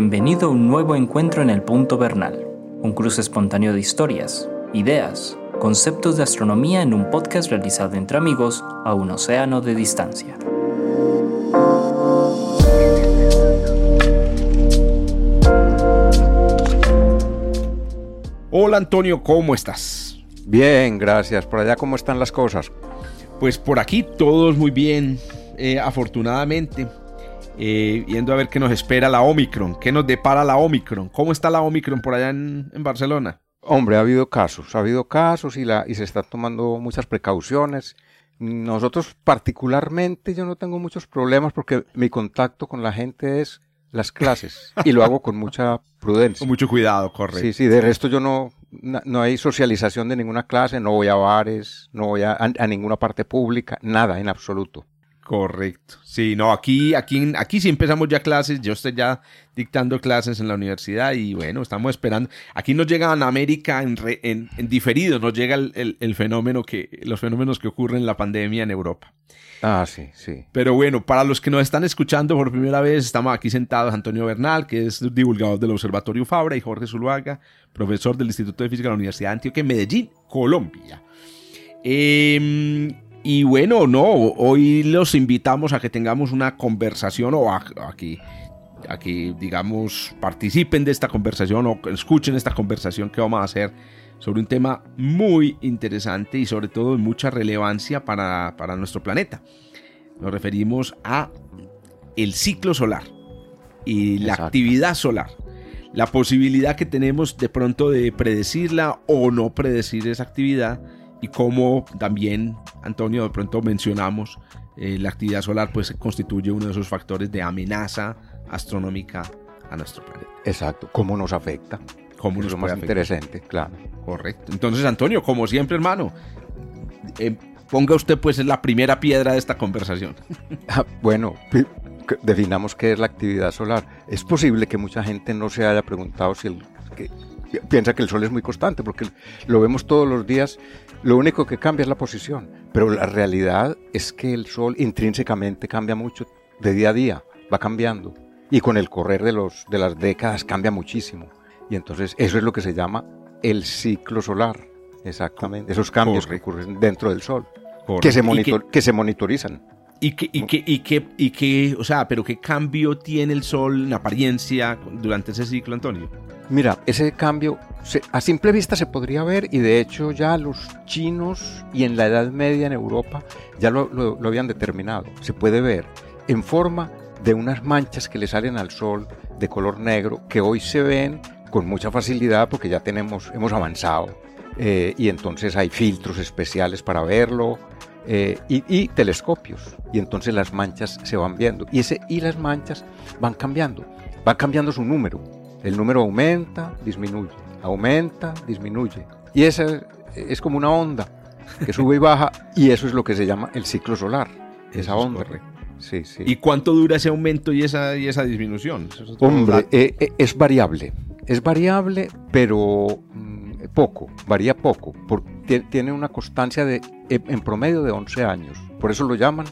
Bienvenido a un nuevo encuentro en el Punto Bernal, un cruce espontáneo de historias, ideas, conceptos de astronomía en un podcast realizado entre amigos a un océano de distancia. Hola Antonio, ¿cómo estás? Bien, gracias. ¿Por allá cómo están las cosas? Pues por aquí todos muy bien, eh, afortunadamente. Eh, yendo a ver qué nos espera la Omicron, qué nos depara la Omicron. ¿Cómo está la Omicron por allá en, Barcelona? Hombre, ha habido casos, ha habido casos y, la, y se están tomando muchas precauciones. Nosotros particularmente yo no tengo muchos problemas porque mi contacto con la gente es las clases y lo hago con mucha prudencia. Con mucho cuidado, correcto. Sí, sí, de resto yo no, no hay socialización de ninguna clase, no voy a bares, no voy a, a ninguna parte pública, nada en absoluto. Correcto. Sí, no, aquí, aquí, aquí sí empezamos ya clases. Yo estoy ya dictando clases en la universidad y bueno, estamos esperando. Aquí nos llega en América en, en, diferido, nos llega el, fenómeno que, los fenómenos que ocurren en la pandemia en Europa. Ah, sí, sí. Pero bueno, para los que nos están escuchando por primera vez, estamos aquí sentados Antonio Bernal, que es divulgador del Observatorio Fabra, y Jorge Zuluaga, profesor del Instituto de Física de la Universidad de Antioquia en Medellín, Colombia. Eh, y bueno, no, hoy los invitamos a que tengamos una conversación o a, que, digamos, participen de esta conversación o escuchen esta conversación que vamos a hacer sobre un tema muy interesante y sobre todo de mucha relevancia para, para nuestro planeta. Nos referimos a el ciclo solar y la actividad solar. La posibilidad que tenemos de pronto de predecirla o no predecir esa actividad y como también, Antonio, de pronto mencionamos, eh, la actividad solar pues constituye uno de esos factores de amenaza astronómica a nuestro planeta. Exacto, ¿cómo nos afecta? ¿Cómo nos es lo más interesante, claro. Correcto. Entonces, Antonio, como siempre, hermano, eh, ponga usted pues la primera piedra de esta conversación. Ah, bueno, definamos qué es la actividad solar. Es posible que mucha gente no se haya preguntado si el, que, piensa que el Sol es muy constante, porque lo vemos todos los días lo único que cambia es la posición, pero la realidad es que el Sol intrínsecamente cambia mucho de día a día, va cambiando. Y con el correr de, los, de las décadas cambia muchísimo. Y entonces eso es lo que se llama el ciclo solar. Exactamente. Esos cambios que ocurren dentro del Sol. Que se, que, se monitorizan. ¿Y qué, y, qué, y, qué, y qué, o sea, pero qué cambio tiene el Sol en apariencia durante ese ciclo, Antonio? Mira, ese cambio a simple vista se podría ver y de hecho ya los chinos y en la Edad Media en Europa ya lo, habían determinado. Se puede ver en forma de unas manchas que le salen al sol de color negro que hoy se ven con mucha facilidad porque ya tenemos, hemos avanzado eh, y entonces hay filtros especiales para verlo eh, y, y, telescopios y entonces las manchas se van viendo y, ese, y las manchas van cambiando, van cambiando su número el número aumenta, disminuye, aumenta, disminuye. Y esa es como una onda que sube y baja y eso es lo que se llama el ciclo solar, esa onda. Sí, sí. ¿Y cuánto dura ese aumento y esa, y esa disminución? Hombre, eh, eh, es variable. Es variable, pero mm, poco, varía poco. Porque tiene una constancia de, en promedio de 11 años. Por eso lo llaman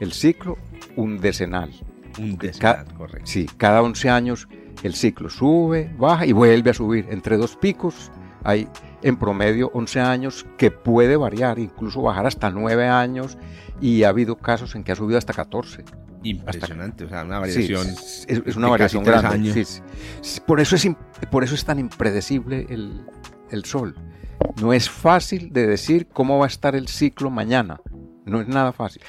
el ciclo undecenal. Undecenal, correcto. Sí, cada 11 años el ciclo sube, baja y vuelve a subir. Entre dos picos hay en promedio 11 años que puede variar, incluso bajar hasta 9 años y ha habido casos en que ha subido hasta 14. Impresionante, o sea, una variación. es, una variación grande. Por, eso es, por eso es tan impredecible el, el Sol. No es fácil de decir cómo va a estar el ciclo mañana. No es nada fácil.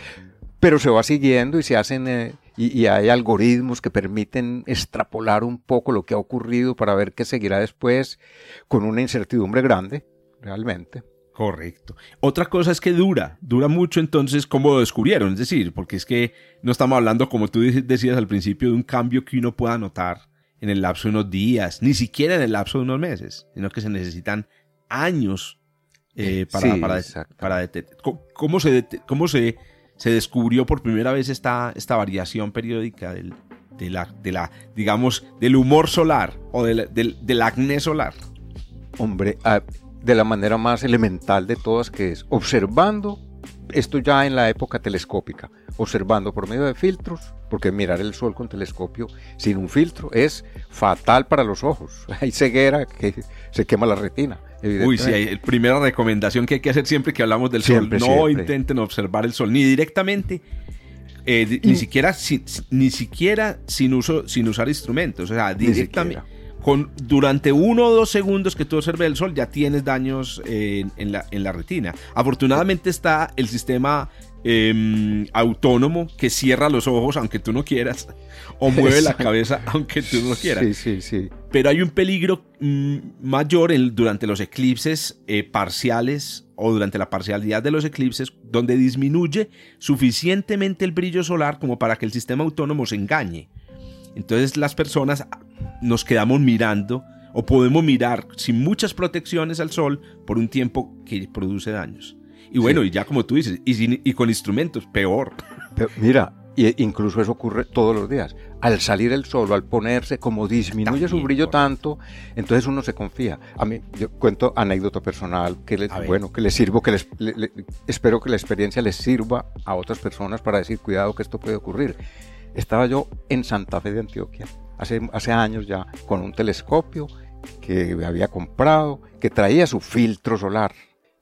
Pero se va siguiendo y se hacen eh, y, hay algoritmos que permiten extrapolar un poco lo que ha ocurrido para ver qué seguirá después con una incertidumbre grande, realmente. Correcto. Otra cosa es que dura, dura mucho entonces como lo descubrieron, es decir, porque es que no estamos hablando, como tú decías al principio, de un cambio que uno pueda notar en el lapso de unos días, ni siquiera en el lapso de unos meses, sino que se necesitan años eh, para, para, para, ¿Cómo se, cómo se se descubrió por primera vez esta, esta variación periódica del, de, la, de la, digamos, del humor solar o del, del, acné solar? Hombre, ah, de la manera más elemental de todas, que es observando esto ya en la época telescópica, observando por medio de filtros, porque mirar el sol con telescopio sin un filtro es fatal para los ojos. Hay ceguera que se quema la retina. Uy, sí, hay, primera recomendación que hay que hacer siempre que hablamos del sol. No intenten observar el sol ni directamente, eh, ni siquiera, ni siquiera sin, uso, sin usar instrumentos. O sea, directamente. Con, durante uno o dos segundos que tú observes el sol ya tienes daños en, la, en la retina. Afortunadamente está el sistema Em, autónomo que cierra los ojos aunque tú no quieras o mueve la cabeza aunque tú no quieras. Sí, sí, sí. Pero hay un peligro mm, mayor durante los eclipses eh, parciales o durante la parcialidad de los eclipses donde disminuye suficientemente el brillo solar como para que el sistema autónomo se engañe. Entonces las personas nos quedamos mirando o podemos mirar sin muchas protecciones al sol por un tiempo que produce daños. Y bueno, y ya como tú dices, y, con instrumentos, peor. mira, y incluso eso ocurre todos los días. Al salir el sol, al ponerse, como disminuye su brillo tanto, entonces uno se confía. A mí, yo cuento anécdota personal, que les, bueno, que les sirvo, que les, espero que la experiencia les sirva a otras personas para decir, cuidado que esto puede ocurrir. Estaba yo en Santa Fe de Antioquia, hace, hace años ya, con un telescopio que había comprado, que traía su filtro solar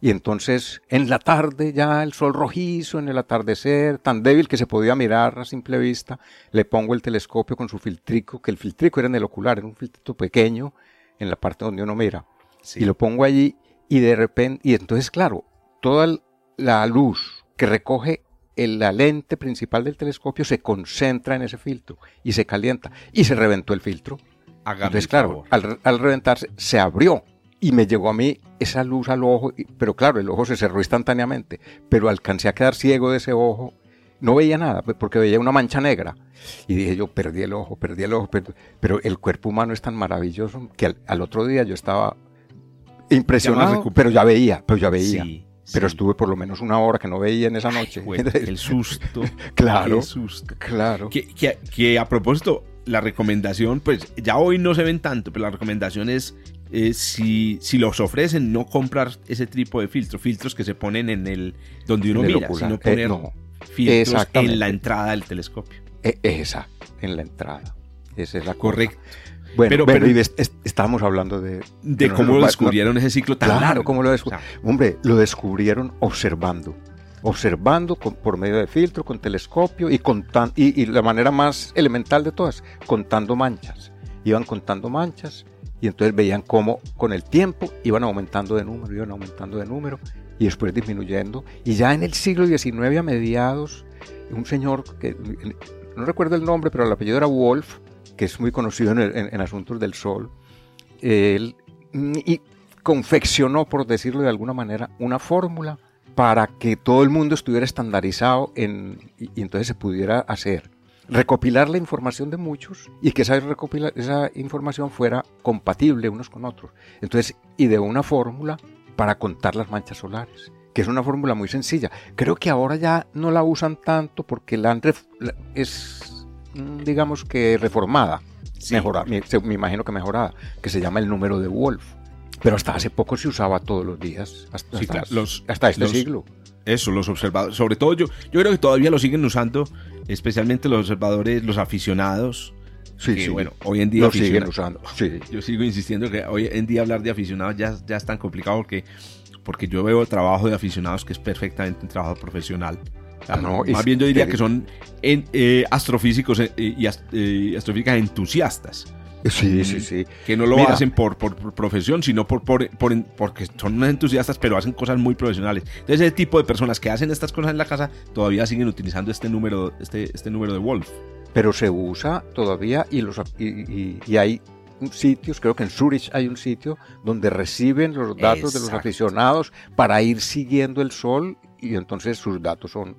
y entonces en la tarde ya el sol rojizo, en el atardecer, tan débil que se podía mirar a simple vista, le pongo el telescopio con su filtrico, que el filtrico era en el ocular, era un filtrito pequeño en la parte donde uno mira. Y lo pongo allí y de repente, y entonces claro, toda la luz que recoge la lente principal del telescopio se concentra en ese filtro y se calienta y se reventó el filtro. entonces claro, al, al reventarse se abrió y me llegó a mí esa luz al ojo, pero claro, el ojo se cerró instantáneamente, pero alcancé a quedar ciego de ese ojo, no veía nada, pues, porque veía una mancha negra. Y dije yo, perdí el ojo, perdí el ojo, pero el cuerpo humano es tan maravilloso que al, otro día yo estaba impresionado, pero ya veía, pero ya veía. pero estuve por lo menos una hora que no veía en esa noche. el susto. claro. El susto. Claro. Que, que, que, a propósito, la recomendación, pues ya hoy no se ven tanto, pero la recomendación es eh, si, si, los ofrecen, no comprar ese tipo de filtros, filtros que se ponen en el donde uno mira, sino poner eh, filtros en la entrada del telescopio. E, esa, en la entrada. Esa es la correcta. Bueno, pero, estábamos hablando de... De cómo lo descubrieron ese ciclo tan Claro, cómo lo descubrieron. Hombre, lo descubrieron observando. Observando por medio de filtro, con telescopio y, contando, y, y la manera más elemental de todas, contando manchas. Iban contando manchas y entonces veían cómo con el tiempo iban aumentando de número, iban aumentando de número y después disminuyendo. Y ya en el siglo XIX a mediados, un señor que no recuerdo el nombre, pero el apellido era Wolf, que es muy conocido en, asuntos del sol, él y confeccionó, por decirlo de alguna manera, una fórmula para que todo el mundo estuviera estandarizado en, y entonces se pudiera hacer recopilar la información de muchos y que esa, esa información fuera compatible unos con otros. Entonces, y de una fórmula para contar las manchas solares, que es una fórmula muy sencilla. Creo que ahora ya no la usan tanto porque la, es, mm, digamos que reformada, mejorada, me, imagino que mejorada, que se llama el número de Wolf. Pero hasta hace poco se usaba todos los días, hasta, hasta, este siglo. Eso, los observadores, sobre todo yo, yo creo que todavía lo siguen usando especialmente los observadores, los aficionados. Sí, sí. Bueno, hoy en día. Lo siguen usando. Sí. Yo sigo insistiendo que hoy en día hablar de aficionados ya, ya es tan complicado porque, porque yo veo trabajo de aficionados que es perfectamente un trabajo profesional. Ah, no, más bien yo diría que son eh, astrofísicos eh, y, eh, astrofísicas entusiastas. Sí, sí, sí. Que no lo hacen por, por, profesión, sino por, por, porque son unos entusiastas, pero hacen cosas muy profesionales. Entonces, ese tipo de personas que hacen estas cosas en la casa todavía siguen utilizando este número, este, este número de Wolf. Pero se usa todavía y, los, y, y, hay sitios, creo que en Zurich hay un sitio donde reciben los datos de los aficionados para ir siguiendo el sol y entonces sus datos son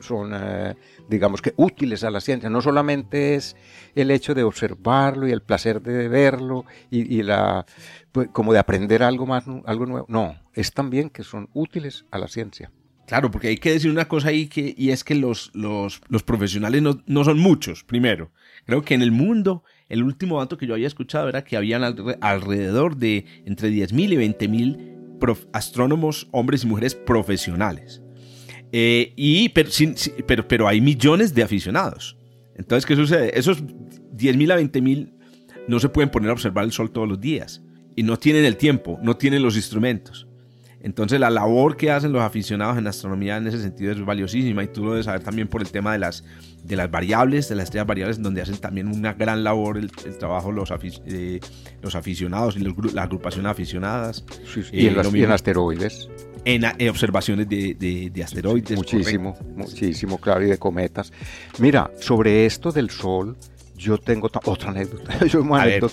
son, eh, digamos que útiles a la ciencia. No solamente es el hecho de observarlo y el placer de verlo y, la, pues, como de aprender algo más, algo nuevo. No, es también que son útiles a la ciencia. Claro, porque hay que decir una cosa ahí que, y es que los, los, los profesionales no, no, son muchos, primero. Creo que en el mundo, el último dato que yo había escuchado era que habían alrededor de entre 10.000 y 20.000 astrónomos, hombres y mujeres profesionales. Eh, y, pero, pero, pero hay millones de aficionados. Entonces, ¿qué sucede? Esos 10.000 a 20.000 no se pueden poner a observar el sol todos los días. Y no tienen el tiempo, no tienen los instrumentos. Entonces la labor que hacen los aficionados en astronomía en ese sentido es valiosísima y tú lo debes saber también por el tema de las, de las variables, de las estrellas variables, donde hacen también una gran labor el, trabajo los, eh, los aficionados y la agrupación aficionadas. y, en eh, asteroides. En, observaciones de, de, asteroides. Muchísimo, muchísimo, claro, y de cometas. Mira, sobre esto del Sol, yo tengo otra anécdota.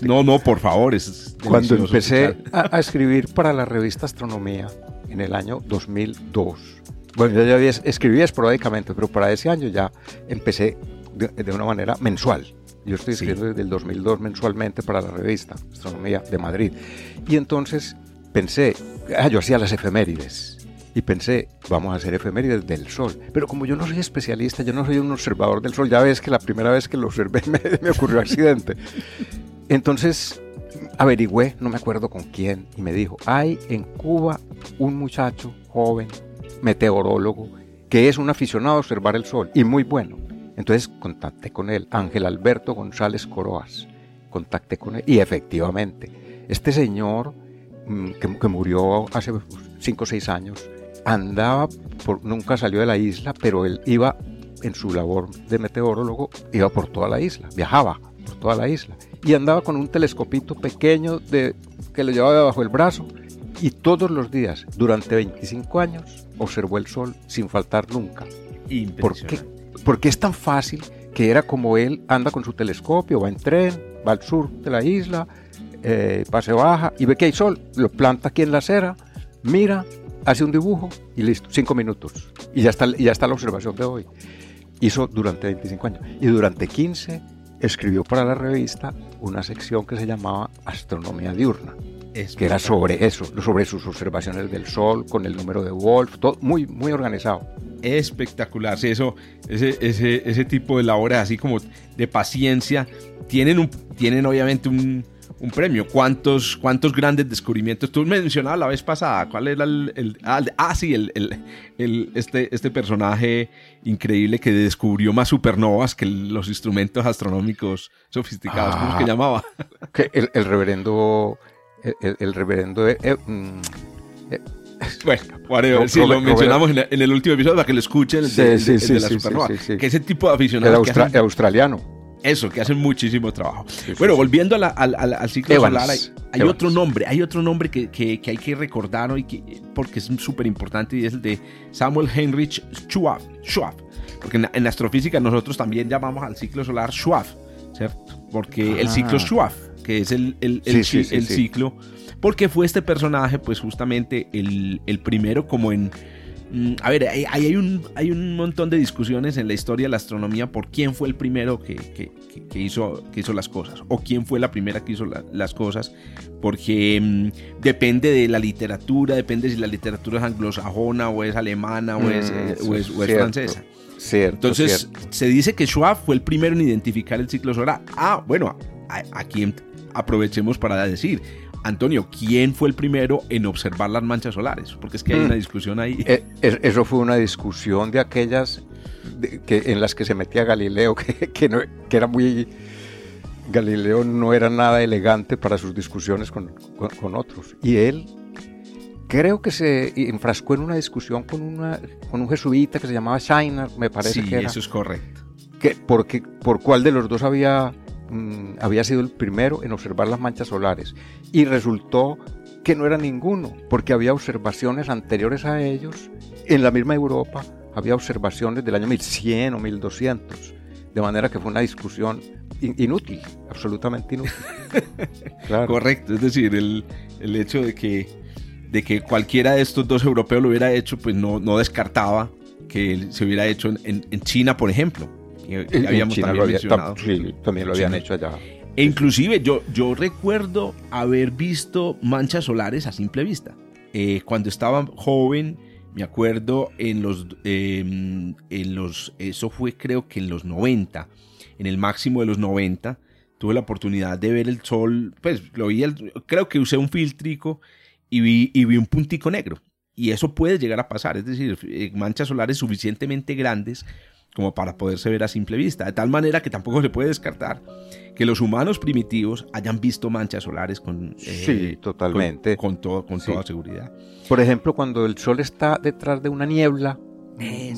no, no, por favor. Es Cuando empecé a, escribir para la revista Astronomía en el año 2002, bueno, yo ya había, escribía esporádicamente, pero para ese año ya empecé de, una manera mensual. Yo estoy escribiendo desde el 2002 mensualmente para la revista Astronomía de Madrid. Y entonces pensé, ah, yo hacía las efemérides y pensé, vamos a hacer efemérides del Sol. Pero como yo no soy especialista, yo no soy un observador del Sol, ya ves que la primera vez que lo observé me, ocurrió accidente. Entonces averigüé, no me acuerdo con quién, y me dijo, hay en Cuba un muchacho joven, meteorólogo, que es un aficionado a observar el Sol y muy bueno. Entonces contacté con él, Ángel Alberto González Coroas. Contacté con él y efectivamente, este señor que, que murió hace 5 o 6 años, andaba, por, nunca salió de la isla, pero él iba en su labor de meteorólogo, iba por toda la isla, viajaba por toda la isla y andaba con un telescopito pequeño de, que lo llevaba debajo del brazo y todos los días, durante 25 años, observó el sol sin faltar nunca. ¿Por qué? Porque es tan fácil que era como él anda con su telescopio, va en tren, va al sur de la isla, eh, pase baja y ve que hay sol, lo planta aquí en la acera, mira, hace un dibujo y listo, cinco minutos. Y ya está, ya está la observación de hoy. Hizo durante 25 años. Y durante 15 escribió para la revista una sección que se llamaba Astronomía Diurna. que era sobre eso, sobre sus observaciones del Sol, con el número de Wolf, todo muy, muy organizado. Espectacular, sí, eso, ese, ese, ese tipo de labores así como de paciencia, tienen, un, tienen obviamente un, un premio. ¿Cuántos, cuántos grandes descubrimientos? Tú mencionabas la vez pasada, ¿cuál era el... ah, ah, sí, el, el, este, este personaje increíble que descubrió más supernovas que los instrumentos astronómicos sofisticados. ¿Cómo es que ah. llamaba? Que el, reverendo... El, reverendo... Eh, eh, mm, eh, bueno, si lo mencionamos en, el último episodio para que lo escuchen, el de, la supernova. Que ese tipo de aficionados... El australiano. Eso, que hacen muchísimo trabajo. bueno, volviendo al, ciclo solar, hay, otro nombre, hay otro nombre que, hay que recordar hoy que, porque es súper importante y es el de Samuel Heinrich Schwab. Schwab porque en, astrofísica nosotros también llamamos al ciclo solar Schwab, ¿cierto? Porque el ciclo ah. Schwab, que es el, el, el ciclo, porque fue este personaje, pues justamente el, primero como en a ver, hay, hay, un, hay un montón de discusiones en la historia de la astronomía por quién fue el primero que, que, hizo, que hizo las cosas o quién fue la primera que hizo las cosas, porque mm, depende de la literatura, depende si la literatura es anglosajona o es alemana o es, mm, eh, francesa. Entonces, se dice que Schwab fue el primero en identificar el ciclo solar. Ah, bueno, aquí aprovechemos para decir, Antonio, ¿quién fue el primero en observar las manchas solares? Porque es que hay mm. una discusión ahí. Eh, eso fue una discusión de aquellas que, en las que se metía Galileo, que, no, que, era muy... Galileo no era nada elegante para sus discusiones con, otros. Y él creo que se enfrascó en una discusión con, una, con un jesuita que se llamaba Shiner, me parece que era. eso es correcto. Que, porque, ¿Por cuál de los dos había Mm, había sido el primero en observar las manchas solares y resultó que no era ninguno, porque había observaciones anteriores a ellos. En la misma Europa, había observaciones del año 1100 o 1200, de manera que fue una discusión inútil, absolutamente inútil. Correcto, es decir, el, el, hecho de que, de que cualquiera de estos dos europeos lo hubiera hecho, pues no, no descartaba que se hubiera hecho en, en China, por ejemplo habíamos también también lo habían hecho allá. E inclusive yo, yo recuerdo haber visto manchas solares a simple vista. Eh, cuando estaba joven, me acuerdo en los, em, en los, eso fue creo que en los 90, en el máximo de los 90, tuve la oportunidad de ver el sol, pues lo vi, creo que usé un filtrico y vi, y vi un puntico negro y eso puede llegar a pasar, es decir, eh, manchas solares suficientemente grandes como para poderse ver a simple vista, de tal manera que tampoco se puede descartar que los humanos primitivos hayan visto manchas solares con, eh, sí, totalmente. con, todo, con toda seguridad. Por ejemplo, cuando el sol está detrás de una niebla,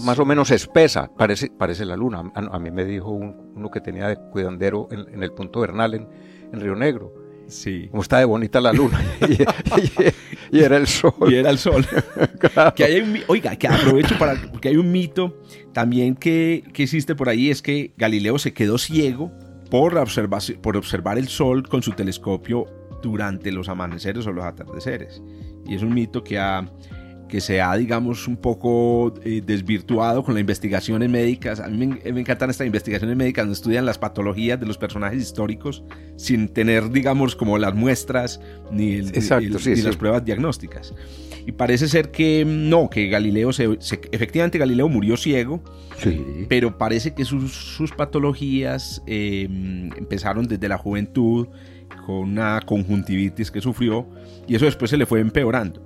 más o menos espesa, parece, parece la luna. A, mí me dijo uno que tenía de cuidandero en, el punto Bernal en, en Río Negro Sí. Como está de bonita la luna. y, era el sol. Y era el sol. que hay oiga, que aprovecho para. Porque hay un mito también que, que, existe por ahí: es que Galileo se quedó ciego por, por observar el sol con su telescopio durante los amaneceres o los atardeceres. Y es un mito que ha que se ha, digamos, un poco eh, desvirtuado con las investigaciones médicas. A mí me, encantan estas investigaciones médicas donde estudian las patologías de los personajes históricos sin tener, digamos, como las muestras ni, las pruebas diagnósticas. Y parece ser que no, que Galileo, se, efectivamente Galileo murió ciego, pero parece que sus, patologías em, empezaron desde la juventud con una conjuntivitis que sufrió y eso después se le fue empeorando.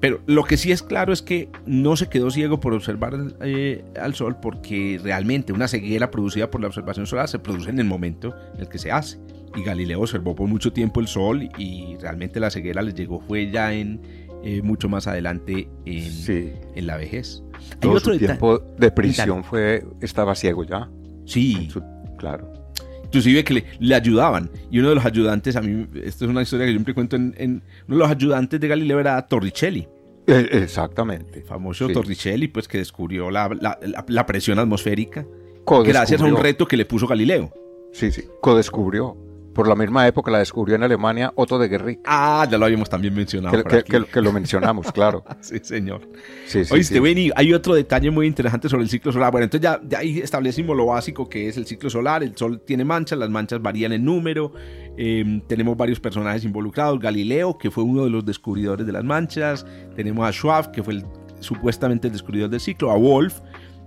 Pero lo que sí es claro es que no se quedó ciego por observar eh, al sol porque realmente una ceguera producida por la observación solar se produce en el momento en el que se hace. Y Galileo observó por mucho tiempo el sol y realmente la ceguera le llegó fue ya en eh, mucho más adelante en, en la vejez. Todo Hay otro tiempo de prisión fue estaba ciego ya. Sí. claro inclusive que le, ayudaban. Y uno de los ayudantes, a mí, esto es una historia que yo siempre cuento, en, uno de los ayudantes de Galileo era Torricelli. Eh, exactamente. El famoso Torricelli, pues que descubrió la, la presión atmosférica gracias a un reto que le puso Galileo. Sí, sí, co-descubrió por la misma época la descubrió en Alemania Otto de Guerric. Ah, ya lo habíamos también mencionado. Que, lo mencionamos, claro. sí, señor. Sí, sí, Oíste, sí. hay otro detalle muy interesante sobre el ciclo solar. Bueno, entonces ya, ya ahí establecimos lo básico que es el ciclo solar. El sol tiene manchas, las manchas varían en número. Em, tenemos varios personajes involucrados. Galileo, que fue uno de los descubridores de las manchas. Tenemos a Schwab, que fue supuestamente el descubridor del ciclo. A Wolf,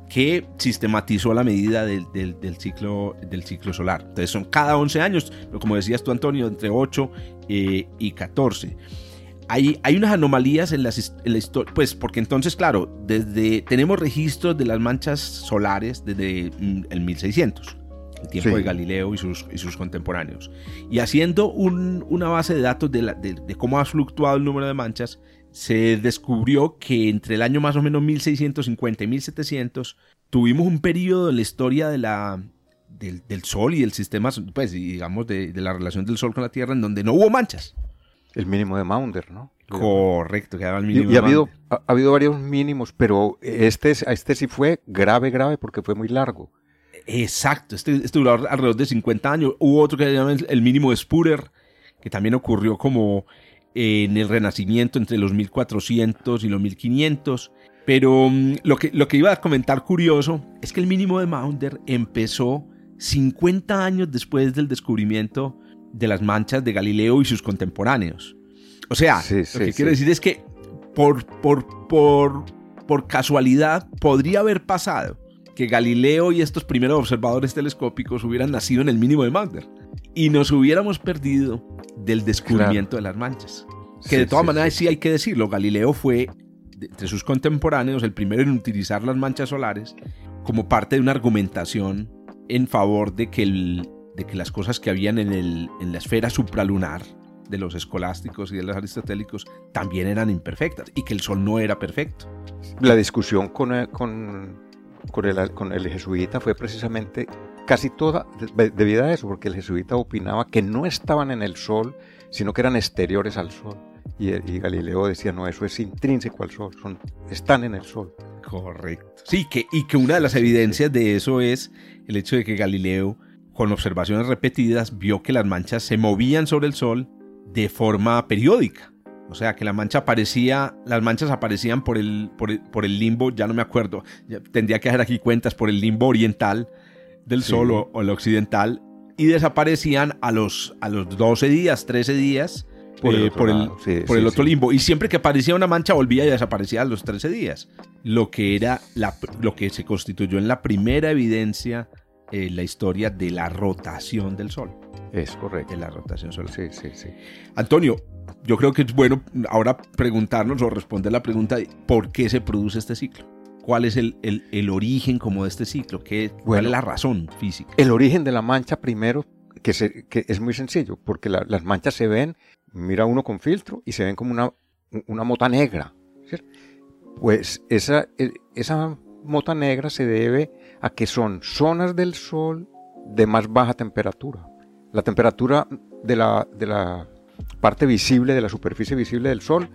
que sistematizó la medida del, ciclo, del ciclo solar. Entonces son cada 11 años, pero como decías tú Antonio, entre 8 eh, y 14. Hay, hay, unas anomalías en, la historia, pues porque entonces, claro, desde, tenemos registros de las manchas solares desde mm, el 1600, el tiempo de Galileo y sus, y sus, contemporáneos. Y haciendo una base de datos de, de cómo ha fluctuado el número de manchas, se descubrió que entre el año más o menos 1650 y 1700 tuvimos un periodo en la historia de la, del, Sol y del sistema, pues digamos, de, la relación del Sol con la Tierra en donde no hubo manchas. El mínimo de Maunder, ¿no? Correcto, quedaba el mínimo. Y, ha, habido, ha, habido varios mínimos, pero este, este sí fue grave, grave, porque fue muy largo. Exacto, este, este duró alrededor de 50 años. Hubo otro que se llama el mínimo de Spurer, que también ocurrió como en el Renacimiento entre los 1400 y los 1500. Pero mm, lo que, lo que iba a comentar curioso es que el mínimo de Maunder empezó 50 años después del descubrimiento de las manchas de Galileo y sus contemporáneos. O sea, lo que quiero decir es que por, por, por, por casualidad podría haber pasado que Galileo y estos primeros observadores telescópicos hubieran nacido en el mínimo de Maunder y nos hubiéramos perdido del descubrimiento de las manchas. Que de todas maneras sí, hay que decirlo, Galileo fue, entre sus contemporáneos, el primero en utilizar las manchas solares como parte de una argumentación en favor de que, el, de que las cosas que habían en, el, en la esfera supralunar de los escolásticos y de los aristotélicos también eran imperfectas y que el Sol no era perfecto. La discusión con, eh, con, con, el, con el jesuita fue precisamente casi toda debido a eso, porque el jesuita opinaba que no estaban en el sol, sino que eran exteriores al sol. Y, Galileo decía, no, eso es intrínseco al sol, son, están en el sol. Correcto. Sí, que, y que una de las evidencias de eso es el hecho de que Galileo, con observaciones repetidas, vio que las manchas se movían sobre el sol de forma periódica. O sea, que la mancha aparecía, las manchas aparecían por el, por el, el limbo, ya no me acuerdo, tendría que hacer aquí cuentas, por el limbo oriental del Sol o, el occidental y desaparecían a los, a los 12 días, 13 días por el, eh, por el, otro limbo. Y siempre que aparecía una mancha volvía y desaparecía a los 13 días. Lo que era la, lo que se constituyó en la primera evidencia eh, la historia de la rotación del Sol. Es correcto. De la rotación solar. Sí, sí, sí. Antonio, yo creo que es bueno ahora preguntarnos o responder la pregunta de por qué se produce este ciclo. ¿Cuál es el, el, el origen como de este ciclo? ¿Qué, ¿Cuál Bueno. es la razón física? El origen de la mancha primero, que, se- que es muy sencillo, porque la- las manchas se ven, mira uno con filtro y se ven como una, una mota negra. ¿cierto? Pues esa, e- esa mota negra se debe a que son zonas del Sol de más baja temperatura. La temperatura de la, de la parte visible, de la superficie visible del Sol,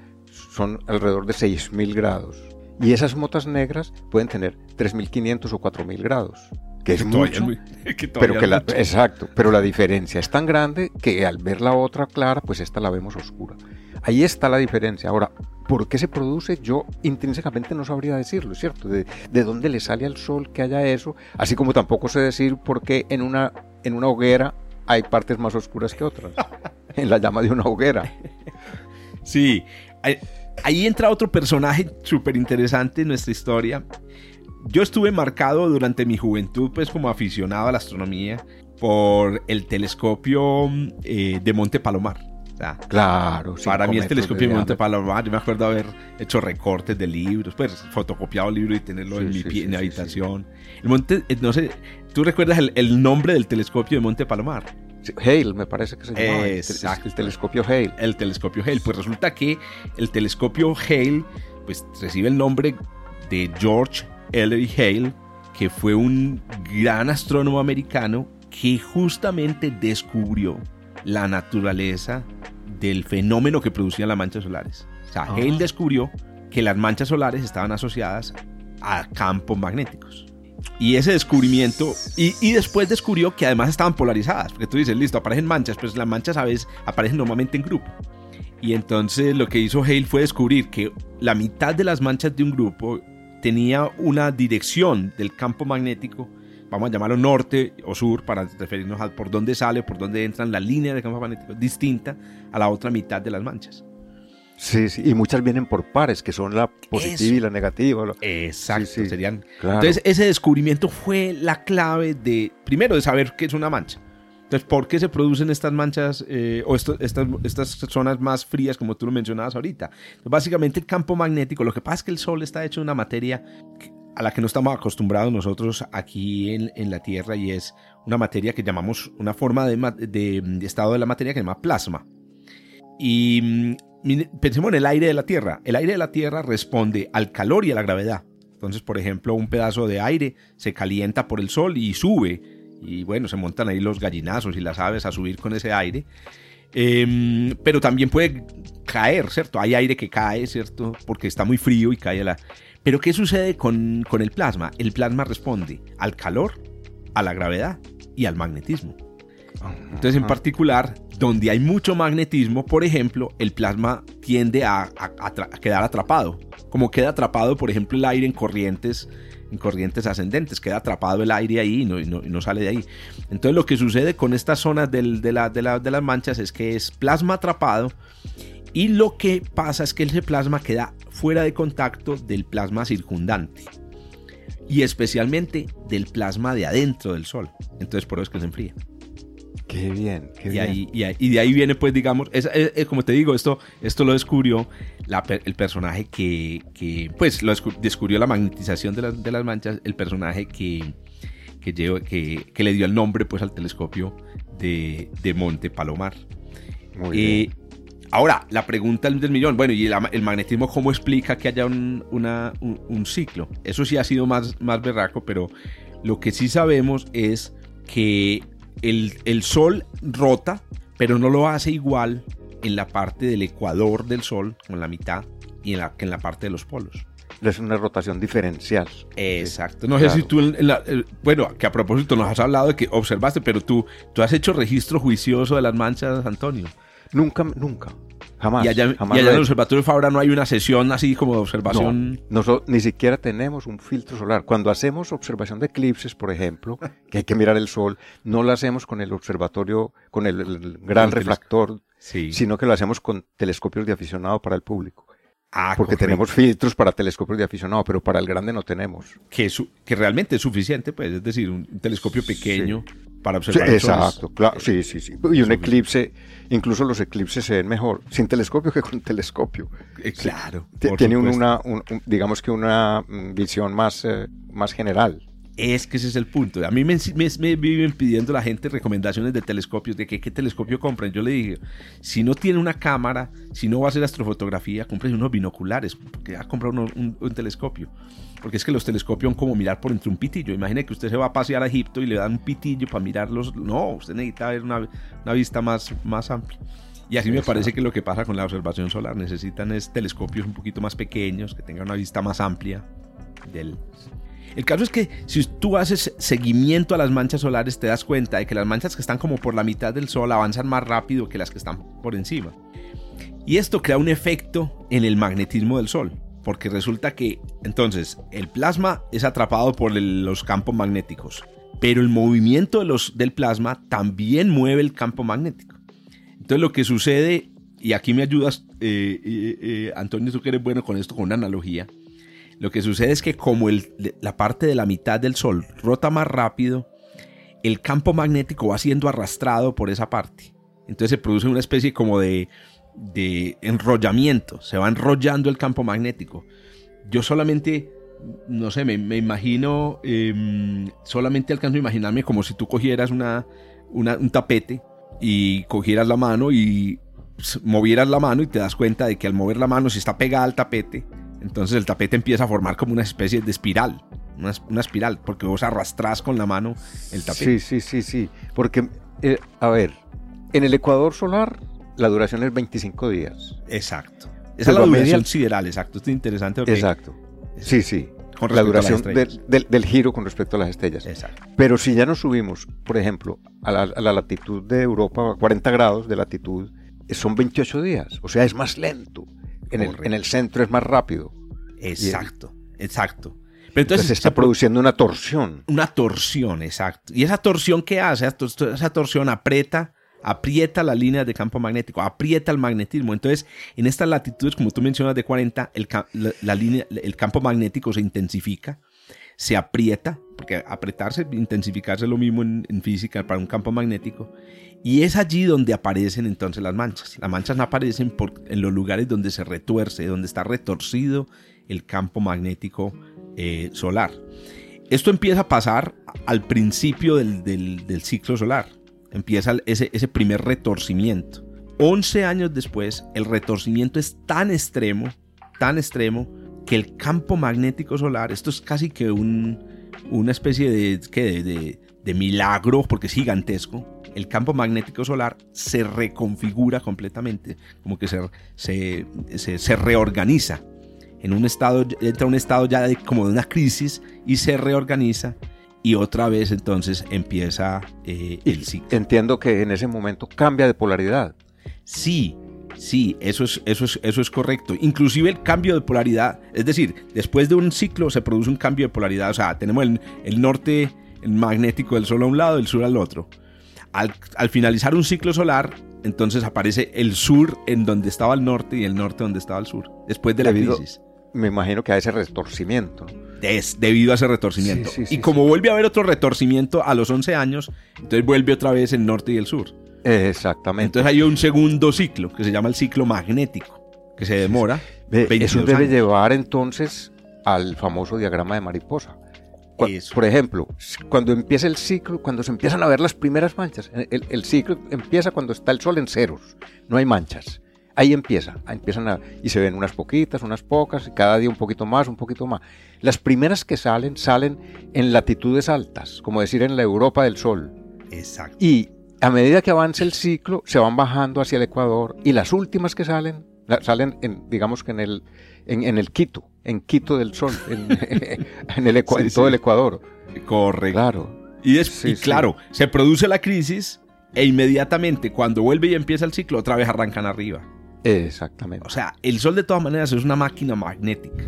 son alrededor de 6.000 grados. Y esas motas negras pueden tener 3.500 o 4.000 grados, que es Todavía mucho. muy- que Pero que es la, mucho. exacto, pero la diferencia es tan grande que al ver la otra clara, pues esta la vemos oscura. Ahí está la diferencia. Ahora, ¿por qué se produce? Yo intrínsecamente no sabría decirlo, ¿cierto? De, de dónde le sale al sol que haya eso, así como tampoco sé decir por qué en una, en una hoguera hay partes más oscuras que otras. en la llama de una hoguera. Sí, ahí, ahí entra otro personaje súper interesante en nuestra historia. Yo estuve marcado durante mi juventud, pues como aficionado a la astronomía, por el telescopio eh, de Monte Palomar. O sea, Claro, para mí el telescopio de Monte. Palomar, yo me acuerdo haber hecho recortes de libros, pues fotocopiado libros y tenerlo Sí, en mi sí, en sí, habitación. El monte, eh, no sé, ¿tú recuerdas el, el nombre del telescopio de Monte Palomar? Hale, me parece que se llama. el, tel- Exacto. el telescopio Hale. el telescopio Hale. Pues resulta que el telescopio Hale pues, recibe el nombre de George Ellery Hale, que fue un gran astrónomo americano que justamente descubrió la naturaleza del fenómeno que producían las manchas solares. O sea, Ah. Hale descubrió que las manchas solares estaban asociadas a campos magnéticos. Y ese descubrimiento, y, y después descubrió que además estaban polarizadas, porque tú dices, listo, aparecen manchas, pues las manchas a veces aparecen normalmente en grupo. Y entonces lo que hizo Hale fue descubrir que la mitad de las manchas de un grupo tenía una dirección del campo magnético, vamos a llamarlo norte o sur, para referirnos a por dónde sale, por dónde entran las líneas de campo magnético, distinta a la otra mitad de las manchas. Sí, sí, y muchas vienen por pares, que son la positiva Eso. y la negativa. lo- Exacto, Sí, sí. serían Claro. Entonces, ese descubrimiento fue la clave de, primero, de saber qué es una mancha. Entonces, ¿por qué se producen estas manchas eh, o esto- estas, estas zonas más frías, como tú lo mencionabas ahorita? Entonces, básicamente, el campo magnético, lo que pasa es que el Sol está hecho de una materia que- a la que no estamos acostumbrados nosotros aquí en, en la Tierra y es una materia que llamamos, una forma de, de- de estado de la materia que se llama plasma. Y pensemos en el aire de la Tierra. El aire de la Tierra responde al calor y a la gravedad. Entonces, por ejemplo, un pedazo de aire se calienta por el sol y sube. Y bueno, se montan ahí los gallinazos y las aves a subir con ese aire. Em, pero también puede caer, ¿cierto? Hay aire que cae, ¿cierto? Porque está muy frío y cae la... Pero ¿qué sucede con, con el plasma? El plasma responde al calor, a la gravedad y al magnetismo. Entonces, en particular, donde hay mucho magnetismo, por ejemplo, el plasma tiende a, quedar atrapado. Como queda atrapado, por ejemplo, el aire en corrientes, en corrientes ascendentes, queda atrapado el aire ahí y no, y no- y no sale de ahí. Entonces, lo que sucede con estas zonas del- de, la- de la- de las manchas es que es plasma atrapado y lo que pasa es que ese plasma queda fuera de contacto del plasma circundante y especialmente del plasma de adentro del Sol. Entonces, por eso es que se enfría. Qué bien, qué Y, bien. ahí, y, ahí- y de ahí viene, pues, digamos, es- es- es como te digo, esto, esto lo descubrió la el personaje que, que, pues, lo descu- descubrió la magnetización de, las- de las manchas, el personaje que, que, lleva- que, que le dio el nombre, pues, al telescopio de, de Monte Palomar. Muy Eh, bien. ahora, la pregunta del millón, bueno, ¿y el, el magnetismo cómo explica que haya un, una- un- un ciclo? Eso sí ha sido más, más berraco, pero lo que sí sabemos es que el, el Sol rota, pero no lo hace igual en la parte del ecuador del Sol, como en la mitad, y en la, que en la parte de los polos. Es una rotación diferencial. Exacto. No sé Claro. si tú, en- en la- eh, bueno, que a propósito nos has hablado de que observaste, pero tú, tú has hecho registro juicioso de las manchas, Antonio. Nunca, nunca. Jamás. y allá, jamás y allá lo en el. Observatorio Fabra no hay una sesión así como de observación. No, noso- ni siquiera tenemos un filtro solar. Cuando hacemos observación de eclipses, por ejemplo, que hay que mirar el sol, no lo hacemos con el observatorio, con el, el gran refractor, Sí. sino que lo hacemos con telescopios de aficionado para el público. Ah, porque tenemos filtros para telescopios de aficionado, pero para el grande no tenemos. Que, que realmente es suficiente, pues, es decir, un, telescopio pequeño para observar. Sí, exacto, claro, sí, sí, sí. Y un eclipse, incluso los eclipses se ven mejor sin telescopio que con telescopio. Eh, claro. Tiene una, digamos que una mm, visión más, eh, más general. Es que ese es el punto. A mí me, me, viven pidiendo la gente recomendaciones de telescopios, de que, qué telescopio compren. Yo le dije, si no tiene una cámara, si no va a hacer astrofotografía, compren unos binoculares, porque a comprar un, telescopio. Porque es que los telescopios son como mirar por entre un pitillo. Imagine que usted se va a pasear a Egipto y le dan un pitillo para mirarlos. No, usted necesita ver una, una vista más, más amplia. Y así me parece que lo que pasa con la observación solar. Necesitan es telescopios un poquito más pequeños, que tengan una vista más amplia del, el caso es que si tú haces seguimiento a las manchas solares, te das cuenta de que las manchas que están como por la mitad del Sol avanzan más rápido que las que están por encima. Y esto crea un efecto en el magnetismo del Sol, porque resulta que entonces el plasma es atrapado por los campos magnéticos, pero el movimiento de los, del plasma también mueve el campo magnético. Entonces lo que sucede, y aquí me ayudas, eh, eh, eh, Antonio, tú que eres bueno con esto, con una analogía, lo que sucede es que como la parte de la mitad del Sol rota más rápido, el campo magnético va siendo arrastrado por esa parte. Entonces se produce una especie como de, enrollamiento, se va enrollando el campo magnético. Yo solamente, no sé, me, imagino, em, solamente alcanzo a imaginarme como si tú cogieras una, un tapete y cogieras la mano y movieras la mano y te das cuenta de que al mover la mano, si está pegada al tapete, entonces el tapete empieza a formar como una especie de espiral, una, espiral, porque vos arrastrás con la mano el tapete. Sí, sí, sí, sí. Porque, eh, a ver, en el ecuador solar la duración es 25 días. Exacto. Esa es la duración sideral, exacto. Esto es interesante. exacto. Sí, sí. Con la duración del, giro con respecto a las estrellas. Exacto. Pero si ya nos subimos, por ejemplo, a la, a la latitud de Europa, a 40 grados de latitud, son 28 días. O sea, es más lento en el, centro es más rápido. Exacto, exacto. Pero entonces, se está produciendo una torsión. Una torsión, exacto. ¿Y esa torsión qué hace? Esa torsión aprieta, aprieta la línea de campo magnético, aprieta el magnetismo. Entonces, en estas latitudes, como tú mencionas, de 40, el, la, línea, el campo magnético se intensifica, se aprieta, porque apretarse, intensificarse lo mismo en, física para un campo magnético, y es allí donde aparecen entonces las manchas. Las manchas no aparecen en los lugares donde se retuerce, donde está retorcido el campo magnético eh, solar. Esto empieza a pasar al principio del, ciclo solar. Empieza ese, ese primer retorcimiento. 11 años después, el retorcimiento es tan extremo, tan extremo, que el campo magnético solar, esto es casi que un, una especie de, de, de milagro, porque es gigantesco, el campo magnético solar se reconfigura completamente, como que se, se, reorganiza. En un estado, entra un estado ya de, como de una crisis y se reorganiza y otra vez entonces empieza eh, el ciclo. Entiendo que en ese momento cambia de polaridad. Sí, sí, eso es, eso es, eso es correcto. Inclusive el cambio de polaridad, es decir, después de un ciclo se produce un cambio de polaridad, o sea, tenemos el, el norte el magnético del Sol a un lado, el sur al otro al, finalizar un ciclo solar, entonces aparece el sur en donde estaba el norte y el norte donde estaba el sur, después de la crisis. Me imagino que a ese retorcimiento. Es debido a ese retorcimiento. y como vuelve a haber otro retorcimiento a los 11 años, entonces vuelve otra vez el norte y el sur. Exactamente. Entonces hay un segundo ciclo que se llama el ciclo magnético, que se demora. Eso debe llevar entonces al famoso diagrama de mariposa por ejemplo, cuando empieza el ciclo, cuando se empiezan a ver las primeras manchas, el, ciclo empieza cuando está el sol en ceros, no hay manchas. Ahí empieza, empiezan a, y se ven unas poquitas, unas pocas, y cada día un poquito más, un poquito más. Las primeras que salen, salen en latitudes altas, como decir en la Europa del Sol. Exacto. Y a medida que avanza el ciclo, se van bajando hacia el Ecuador, y las últimas que salen, salen en, digamos que en el, en el Quito, en Quito del Sol, en, el todo el Ecuador. Correcto. Claro. Y, es, claro, se produce la crisis e inmediatamente cuando vuelve y empieza el ciclo, otra vez arrancan arriba. Exactamente. O sea, el Sol de todas maneras es una máquina magnética.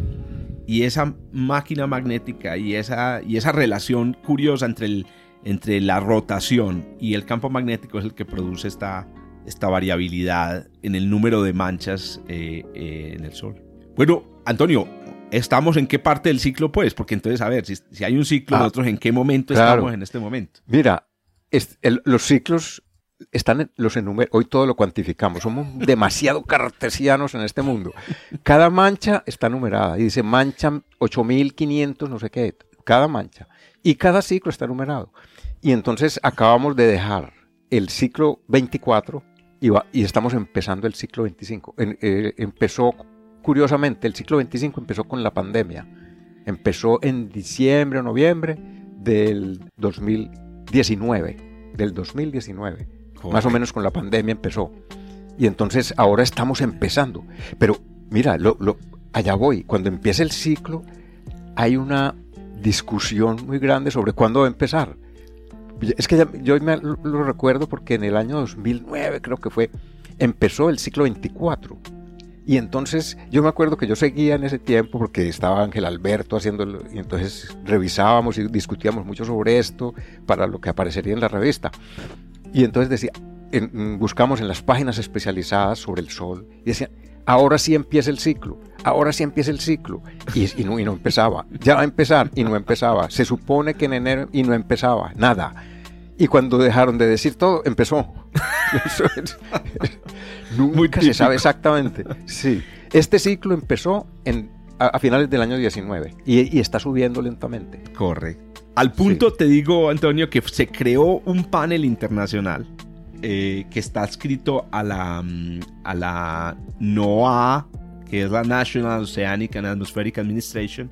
Y esa máquina magnética y esa, y esa relación curiosa entre, el, entre la rotación y el campo magnético es el que produce esta, esta variabilidad en el número de manchas eh, eh, en el Sol. Bueno, Antonio, ¿estamos en qué parte del ciclo, pues? Porque entonces, a ver, si, hay un ciclo, Ah, nosotros en qué momento claro. estamos en este momento. Mira, es- el- los ciclos están en, los enumer- hoy todo lo cuantificamos, somos demasiado cartesianos en este mundo. Cada mancha está numerada y dice mancha 8500, no sé qué, cada mancha. Y cada ciclo está numerado. Y entonces acabamos de dejar el ciclo 24 y, va- y estamos empezando el ciclo 25. En- eh, empezó, curiosamente, el ciclo 25 empezó con la pandemia. Empezó en diciembre o noviembre del 2019. Del 2019. Más o menos con la pandemia empezó. Y entonces ahora estamos empezando. Pero mira, lo, lo- allá voy. Cuando empieza el ciclo, hay una discusión muy grande sobre cuándo empezar. Es que ya- yo me lo, lo recuerdo porque en el año 2009 creo que fue, empezó el ciclo 24. Y entonces yo me acuerdo que yo seguía en ese tiempo porque estaba Ángel Alberto haciendo, y entonces revisábamos y discutíamos mucho sobre esto para lo que aparecería en la revista. Y entonces decía, en- buscamos en las páginas especializadas sobre el sol y decían, ahora sí empieza el ciclo, ahora sí empieza el ciclo. Y, y no, y no empezaba, ya va a empezar y no empezaba. Se supone que en enero y no empezaba, nada. Y cuando dejaron de decir todo, empezó. Es- Muy Nunca se sabe exactamente. Sí. Este ciclo empezó en, a, a finales del año 19 y, y está subiendo lentamente. Correcto. Al punto te digo, Antonio, que se creó un panel internacional eh, que está adscrito a la, mm, a la NOAA, que es la National Oceanic and Atmospheric Administration,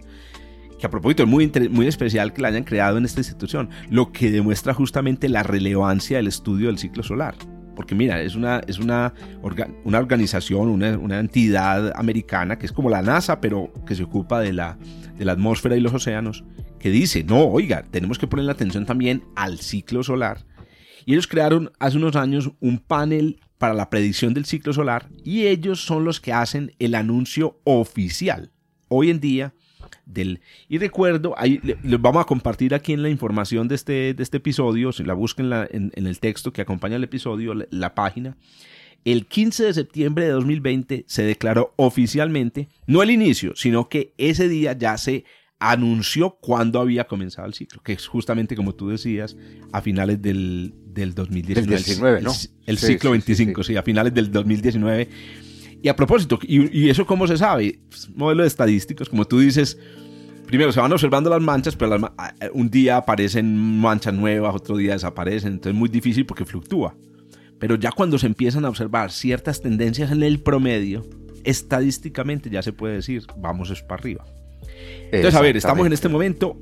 que a propósito es muy, muy especial que la hayan creado en esta institución, lo que demuestra justamente la relevancia del estudio del ciclo solar. Porque mira, es una, es una, orga- una organización, una, una entidad americana que es como la NASA, pero que se ocupa de la, de la atmósfera y los océanos, que dice, no, oiga, tenemos que ponerle atención también al ciclo solar. Y ellos crearon hace unos años un panel para la predicción del ciclo solar y ellos son los que hacen el anuncio oficial hoy en día del... Y recuerdo, ahí le- les vamos a compartir aquí en la información de este, de este episodio, si la busquen en el texto que acompaña el episodio, la, la página. El 15 de septiembre de 2020 se declaró oficialmente, no el inicio, sino que ese día ya se anunció cuándo había comenzado el ciclo, que es justamente como tú decías, a finales del, del 2019. Del 19, ¿no? El, el Sí, ciclo sí, sí, 25, sí. sí, a finales del 2019. Y a propósito, ¿y, y eso cómo se sabe? Pues, modelos estadísticos, como tú dices, primero se van observando las manchas, pero las un día aparecen manchas nuevas, otro día desaparecen, entonces es muy difícil porque fluctúa. Pero ya cuando se empiezan a observar ciertas tendencias en el promedio, estadísticamente ya se puede decir, vamos es para arriba. Entonces, a ver, estamos en este momento.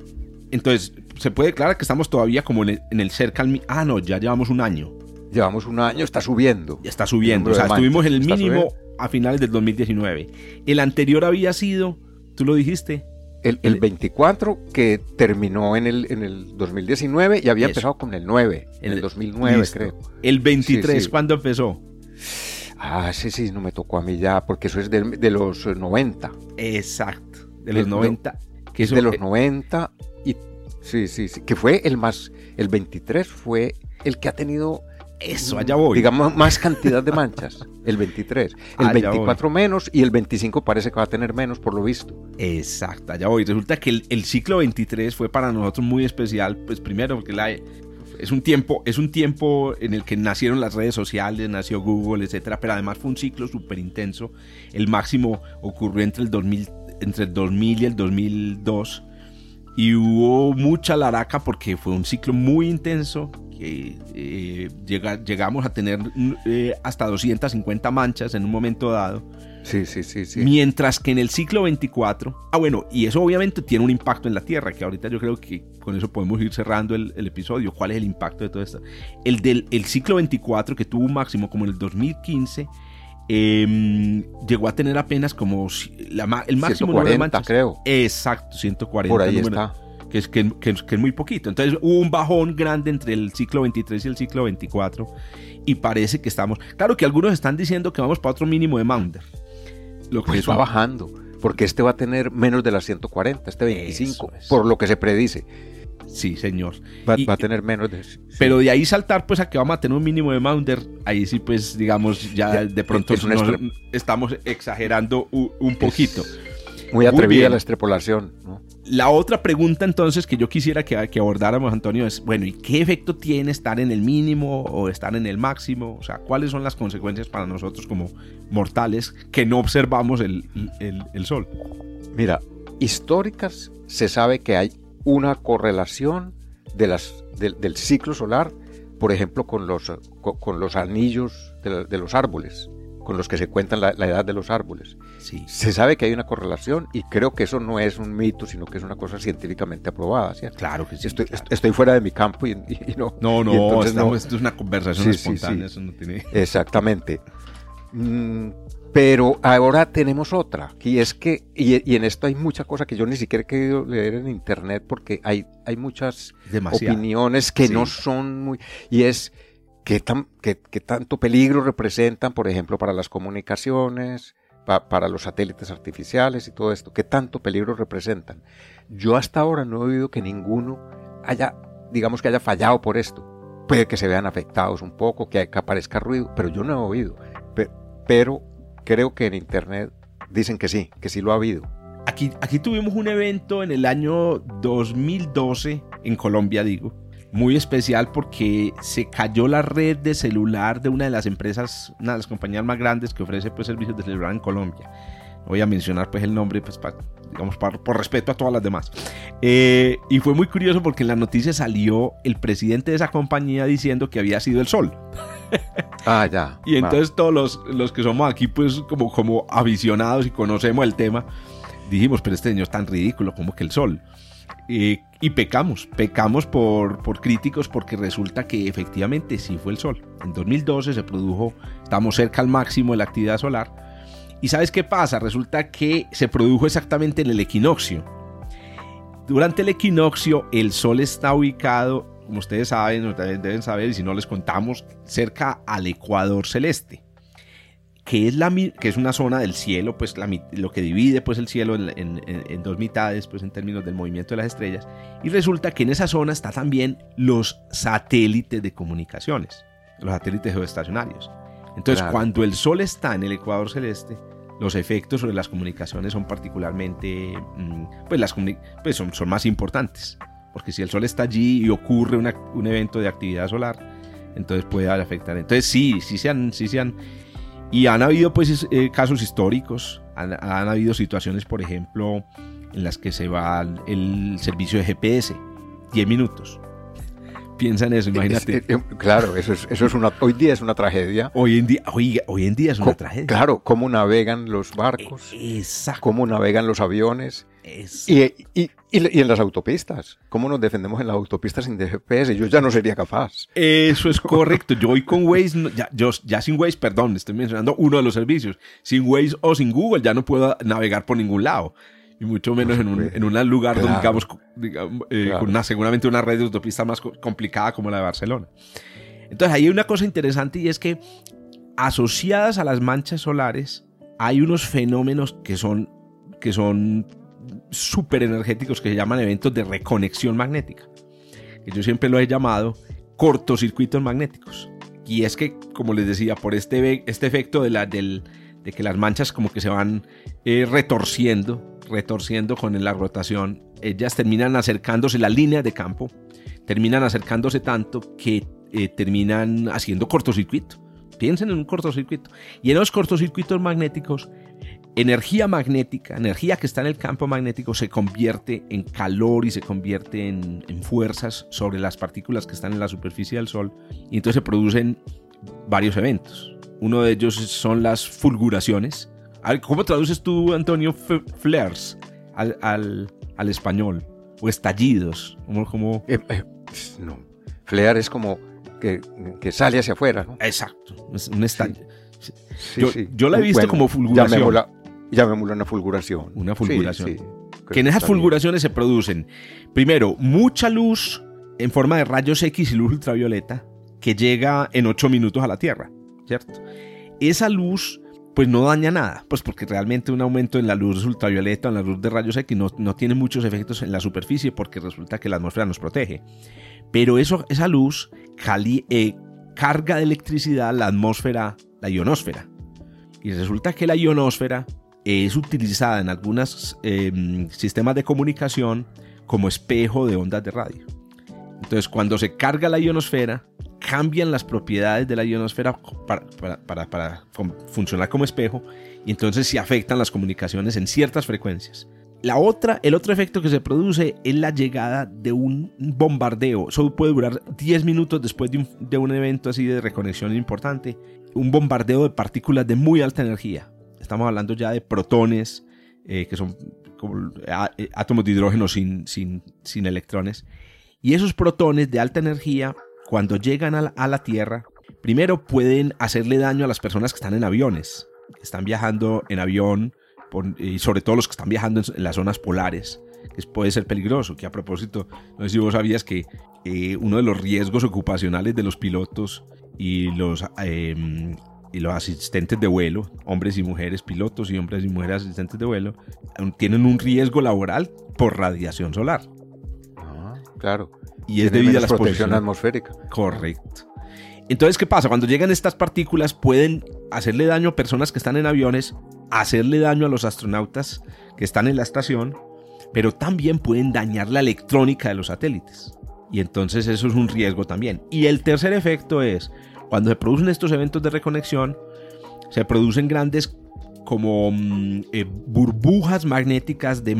Entonces, se puede declarar que estamos todavía como en el, en el cerca al. Ah, no, ya llevamos un año. Llevamos un año, está subiendo. Ya está subiendo. O sea, estuvimos en el mínimo a finales del 2019. El anterior había sido, tú lo dijiste, El, el El- 24 que terminó en el, en el 2019 y había Eso. empezado con el 9, en el 2009 Listo. creo. El 23, Sí, sí. ¿cuándo empezó? Ah, sí, sí, no me tocó a mí ya, porque eso es de, de los eh, 90. Exacto. De los no- 90. Que Es eso, de los eh, 90 y sí, sí, sí, que fue el más, el 23 fue el que ha tenido, eso, allá voy. digamos, más cantidad de manchas, el 23. El Allá 24 menos y el 25 parece que va a tener menos por lo visto. Exacto, allá voy. Resulta que el, el ciclo 23 fue para nosotros muy especial, pues primero porque la, es un tiempo, es un tiempo en el que nacieron las redes sociales, nació Google, etcétera, pero además fue un ciclo súper intenso. El máximo ocurrió entre el 2000, entre el 2000 y el 2002 y hubo mucha laraca porque fue un ciclo muy intenso que eh, llega- llegamos a tener eh, hasta 250 manchas en un momento dado. Sí, sí, sí, sí. Mientras que en el ciclo 24, ah bueno, y eso obviamente tiene un impacto en la Tierra, que ahorita yo creo que con eso podemos ir cerrando el, el episodio. ¿Cuál es el impacto de todo esto? El del el ciclo 24, que tuvo un máximo como en el 2015, em, llegó a tener apenas como la el máximo número de 140 manchas. creo. Exacto, 140. Por ahí número- está. Que es, que, que es- que es muy poquito. Entonces hubo un bajón grande entre el ciclo 23 y el ciclo 24 y parece que estamos... Claro que algunos están diciendo que vamos para otro mínimo de Maunder. Lo que Pues es va un- bajando, porque este va a tener menos de las 140, este 25, Eso es. por lo que se predice. Sí, señor. Va, Y- va a tener menos de... sí. Pero de ahí saltar pues a que vamos a tener un mínimo de Maunder, ahí sí pues digamos ya de pronto es nos- estamos exagerando un poquito. Muy Muy atrevida la extrapolación, ¿no? La otra pregunta entonces que yo quisiera que, que abordáramos, Antonio, es, bueno, ¿y qué efecto tiene estar en el mínimo o estar en el máximo? O sea, ¿cuáles son las consecuencias para nosotros como mortales que no observamos el, el- el sol? Mira, históricas se sabe que hay una correlación de las, del- del ciclo solar, por ejemplo, con los, con, con los anillos de, la- de los árboles, con los que se cuentan la, la edad de los árboles. Sí. Se sabe que hay una correlación y creo que eso no es un mito, sino que es una cosa científicamente aprobada. ¿cierto? Claro que sí. estoy, claro. estoy fuera de mi campo y, y- y no. No, y no, entonces estamos- no. esto es una conversación sí, espontánea, sí. eso no tiene... Exactamente. Mm, pero ahora tenemos otra, y es que, y, y en esto hay mucha cosa que yo ni siquiera he querido leer en internet porque hay, hay muchas Demasiado. opiniones que Sí. no son muy, y es qué tan, qué, qué tanto peligro representan, por ejemplo, para las comunicaciones, pa- para los satélites artificiales y todo esto, qué tanto peligro representan. Yo hasta ahora no he oído que ninguno haya, digamos que haya fallado por esto. Puede que se vean afectados un poco, que, que aparezca ruido, pero yo no he oído. Pe- pero creo que en internet dicen que sí, que sí lo ha habido. Aquí, aquí tuvimos un evento en el año 2012, en Colombia digo, muy especial porque se cayó la red de celular de una de las empresas, una de las compañías más grandes que ofrece pues, servicios de celular en Colombia. Voy a mencionar pues el nombre, pues pa- digamos par- por respeto a todas las demás. Eh, y fue muy curioso porque en la noticia salió el presidente de esa compañía diciendo que había sido el sol. Ah, ya. Y va. entonces todos los, los que somos aquí, pues como, como aficionados y conocemos el tema, dijimos, pero este señor es tan ridículo como que el sol. Eh, y pecamos, pecamos por, por críticos porque resulta que efectivamente sí fue el sol. En 2012 se produjo, estamos cerca al máximo de la actividad solar. ¿Y sabes qué pasa? Resulta que se produjo exactamente en el equinoccio. Durante el equinoccio el sol está ubicado, como ustedes saben, deben saber, y si no les contamos, cerca al ecuador celeste, que es, la, que es una zona del cielo, pues la lo que divide pues, el cielo en, en- en- dos mitades, pues en términos del movimiento de las estrellas. Y resulta que en esa zona está también los satélites de comunicaciones, los satélites geoestacionarios. Entonces, Claro. cuando el sol está en el ecuador celeste, los efectos sobre las comunicaciones son particularmente, mm, pues, las pues son, son más importantes. Porque si el sol está allí y ocurre una- un evento de actividad solar, entonces puede afectar. Entonces sí, sí se han, sí se han, y han habido pues es- eh, casos históricos, han, han habido situaciones, por ejemplo, en las que se va el, servicio de GPS, 10 minutos. Piensa en eso, imagínate. Es- eh, claro, eso es, eso es una, hoy día es una tragedia. Hoy en día, hoy, hoy en día es una tragedia. Claro, cómo navegan los barcos, Exacto. cómo navegan los aviones y, y- y- y en las autopistas. ¿Cómo nos defendemos en las autopistas sin GPS? Yo ya no sería capaz. Eso es correcto. Yo hoy con Waze, ya, yo, ya sin Waze, perdón, estoy mencionando uno de los servicios. Sin Waze o sin Google ya no puedo navegar por ningún lado. Y mucho menos en un, en un lugar donde, digamos, digamos, eh, Claro. con una, seguramente una red de autopistas más co- complicada como la de Barcelona. Entonces, ahí hay una cosa interesante y es que asociadas a las manchas solares hay unos fenómenos que son, que son súper energéticos que se llaman eventos de reconexión magnética. Yo siempre lo he llamado cortocircuitos magnéticos. Y es que, como les decía, por este, este efecto de, la, del, de que las manchas como que se van eh, retorciendo, retorciendo con la rotación, ellas terminan acercándose la línea de campo, terminan acercándose tanto que eh, terminan haciendo cortocircuito. Piensen en un cortocircuito. Y en los cortocircuitos magnéticos, energía magnética, energía que está en el campo magnético, se convierte en calor y se convierte en, en fuerzas sobre las partículas que están en la superficie del Sol. Y entonces se producen varios eventos. Uno de ellos son las fulguraciones. ¿Cómo traduces tú, Antonio, flares al, al- al español? O estallidos. Como, como... Eh, eh, no. Flear es como que, que sale hacia afuera, ¿no? Exacto. es Un estallido. Sí, Yo- yo la he visto como fulguración. Llamémosla, llamémosla una fulguración. Una fulguración. sí, que en esas bien. fulguraciones se producen, primero, mucha luz en forma de rayos X y luz ultravioleta que llega en 8 minutos a la Tierra, ¿cierto? Esa luz pues no daña nada, pues porque realmente un aumento en la luz ultravioleta, en la luz de rayos X, no, no tiene muchos efectos en la superficie porque resulta que la atmósfera nos protege. Pero eso, esa luz eh, carga de electricidad la atmósfera, la ionosfera. Y resulta que la ionosfera es utilizada en algunos em, sistemas de comunicación como espejo de ondas de radio. Entonces, cuando se carga la ionosfera, cambian las propiedades de la ionosfera para, funcionar como espejo y entonces se afectan las comunicaciones en ciertas frecuencias. La otra, el otro efecto que se produce es la llegada de un bombardeo. Eso puede durar 10 minutos después de un, de un evento así de reconexión importante. Un bombardeo de partículas de muy alta energía. Estamos hablando ya de protones, eh, que son eh, átomos de hidrógeno sin, sin, sin electrones. Y esos protones de alta energía cuando llegan a la, Tierra, primero pueden hacerle daño a las personas que están en aviones, están viajando en avión, y sobre todo los que están viajando en, las zonas polares, que puede ser peligroso. Que a propósito, no sé si vos sabías que eh, uno de los riesgos ocupacionales de los pilotos y los, y los asistentes de vuelo, hombres y mujeres pilotos y hombres y mujeres asistentes de vuelo, tienen un riesgo laboral por radiación solar. Ah, claro y es debido a la protección atmosférica. Correcto. Entonces, ¿qué pasa? Cuando llegan estas partículas pueden hacerle daño a personas que están en aviones, hacerle daño a los astronautas que están en la estación, pero también pueden dañar la electrónica de los satélites. Y entonces eso es un riesgo también. Y el tercer efecto es, cuando se producen estos eventos de reconexión, se producen grandes como mm, eh, burbujas magnéticas de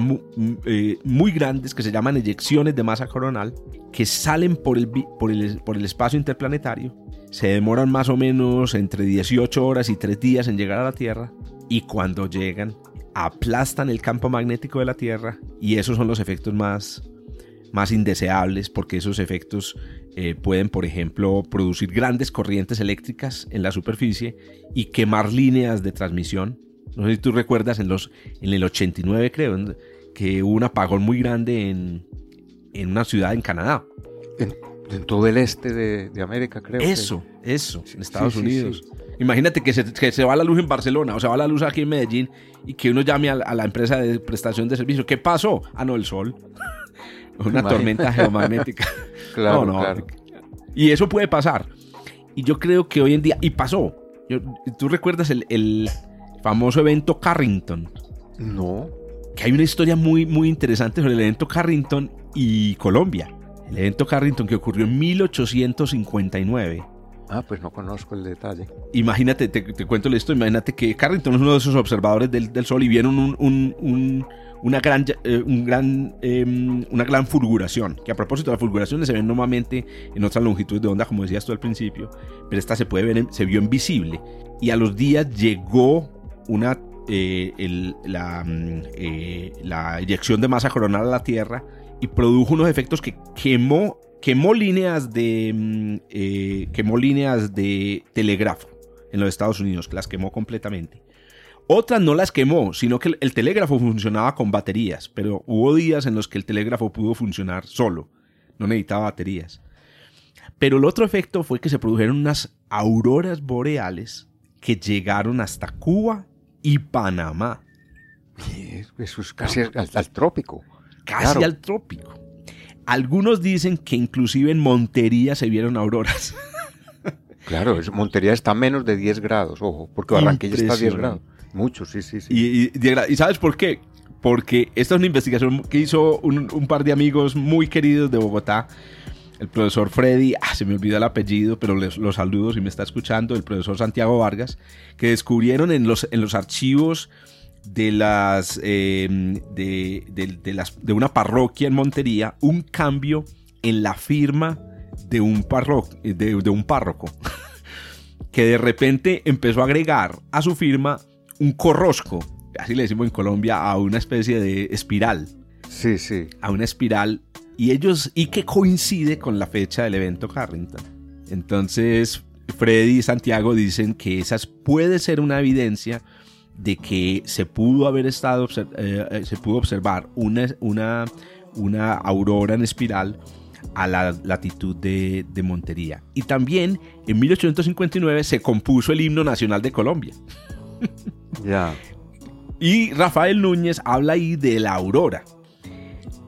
eh, muy grandes que se llaman eyecciones de masa coronal que salen por el, por el, por el espacio interplanetario. Se demoran más o menos entre 18 horas y 3 días en llegar a la Tierra y cuando llegan aplastan el campo magnético de la Tierra y esos son los efectos más, más indeseables porque esos efectos eh, pueden, por ejemplo, producir grandes corrientes eléctricas en la superficie y quemar líneas de transmisión no sé si tú recuerdas en, los, en el 89, creo, que hubo un apagón muy grande en, una ciudad en Canadá. En, todo el este de, América, creo. Eso, eso, en Estados Unidos. Imagínate que se, va la luz en Barcelona o se va la luz aquí en Medellín y que uno llame a, la empresa de prestación de servicio. ¿Qué pasó? Ah, no, el sol. Una tormenta geomagnética. claro, claro. Y eso puede pasar. Y yo creo que hoy en día, y pasó. ¿Tú recuerdas el, famoso evento Carrington. No. Que hay una historia muy, muy interesante sobre el evento Carrington y Colombia. El evento Carrington que ocurrió en 1859. Ah, pues no conozco el detalle. Imagínate, te, cuento esto, imagínate que Carrington es uno de esos observadores del, Sol y vieron una, gran, eh, gran, em, una gran fulguración, que a propósito las fulguraciones se ven normalmente en otras longitudes de onda, como decías tú al principio, pero esta se puede ver, se vio invisible. Y a los días llegó una, eh, la, mm, eh, la de masa coronal a la Tierra y produjo unos efectos que quemó, quemó, líneas, de, mm, eh, quemó líneas de telégrafo en los Estados Unidos, que las quemó completamente. Otras no las quemó, sino que el telégrafo funcionaba con baterías, pero hubo días en los que el telégrafo pudo funcionar solo, no necesitaba baterías. Pero el otro efecto fue que se produjeron unas auroras boreales que llegaron hasta Cuba y Panamá. Eso es casi al, trópico. Casi al trópico. Algunos dicen que inclusive en Montería se vieron auroras. Claro, Montería está a menos de 10 grados, ojo, porque Barranquilla está a 10 grados. Mucho, sí, sí, sí. Y, ¿sabes por qué? Porque esta es una investigación que hizo un, un par de amigos muy queridos de Bogotá el profesor Freddy, ah, se me olvida el apellido, pero les, los saludo si me está escuchando, el profesor Santiago Vargas, que descubrieron en los, en los archivos de las, em, de, las, de una parroquia en Montería un cambio en la firma de un, de, un párroco, que de repente empezó a agregar a su firma un corrosco, así le decimos en Colombia, a una especie de espiral. Sí, sí. A una espiral y ellos y que coincide con la fecha del evento Carrington. Entonces, Freddy y Santiago dicen que esa puede ser una evidencia de que se pudo haber estado eh, eh, se pudo observar una, una, una aurora en espiral a la latitud de, de, Montería. Y también en 1859 se compuso el himno nacional de Colombia. Ya. Y Rafael Núñez habla ahí de la aurora.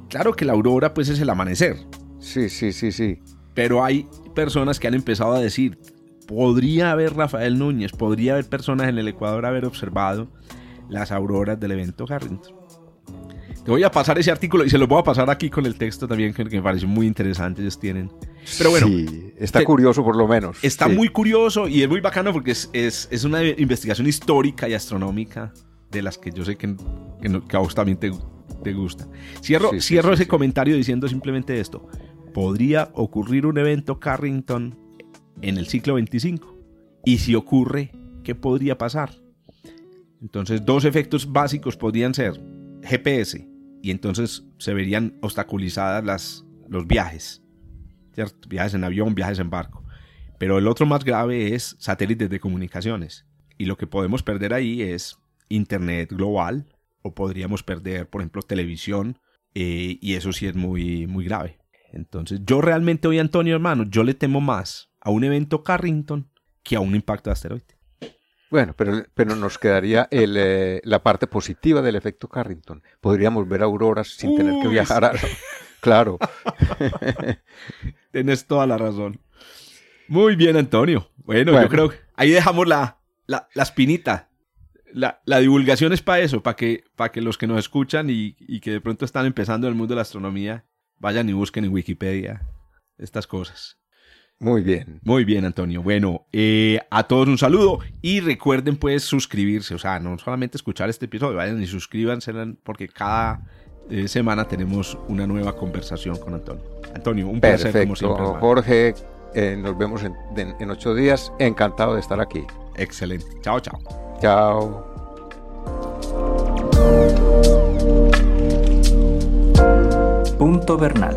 Claro que la aurora pues es el amanecer, Sí, sí, sí, sí. pero hay personas que han empezado a decir, podría haber Rafael Núñez, podría haber personas en el Ecuador haber observado las auroras del evento Harrington. Te voy a pasar ese artículo y se lo voy a pasar aquí con el texto también que me parece muy interesante, ellos tienen. Pero bueno, Sí, está te- curioso por lo menos. Está Sí. muy curioso y es muy bacano porque es, es- es una investigación histórica y astronómica de las que yo sé que, que no- que a vos también te, te gusta. Cierro, Sí, cierro ese comentario diciendo simplemente esto. ¿Podría ocurrir un evento Carrington en el siglo 25? Y si ocurre, ¿qué podría pasar? Entonces, dos efectos básicos podrían ser GPS y entonces se verían obstaculizadas las, los viajes. Viajes en avión, viajes en barco. Pero el otro más grave es satélites de comunicaciones. Y lo que podemos perder ahí es Internet global o podríamos perder, por ejemplo, televisión. eh, y eso sí es muy, muy grave. Entonces, yo realmente hoy, Antonio, hermano, yo le temo más a un evento Carrington que a un impacto de asteroide. Bueno, pero, pero nos quedaría el, eh, la parte positiva del efecto Carrington. Podríamos ver auroras sin tener que viajar a... Claro. Tienes toda la razón. Muy bien, Antonio. Bueno, yo creo que ahí dejamos la, la, la espinita. La, la divulgación es para eso, para que, para que los que nos escuchan y, y que de pronto están empezando en el mundo de la astronomía vayan y busquen en Wikipedia estas cosas. Muy bien. Muy bien, Antonio. Bueno, eh, a todos un saludo y recuerden pues suscribirse, o sea, no solamente escuchar este episodio, vayan y suscríbanse porque cada eh, semana tenemos una nueva conversación con Antonio. Antonio, un placer como siempre. Jorge, eh, nos vemos en, en- en ocho días. Encantado de estar aquí. Excelente. Chao, chao. Chao. Punto Bernal,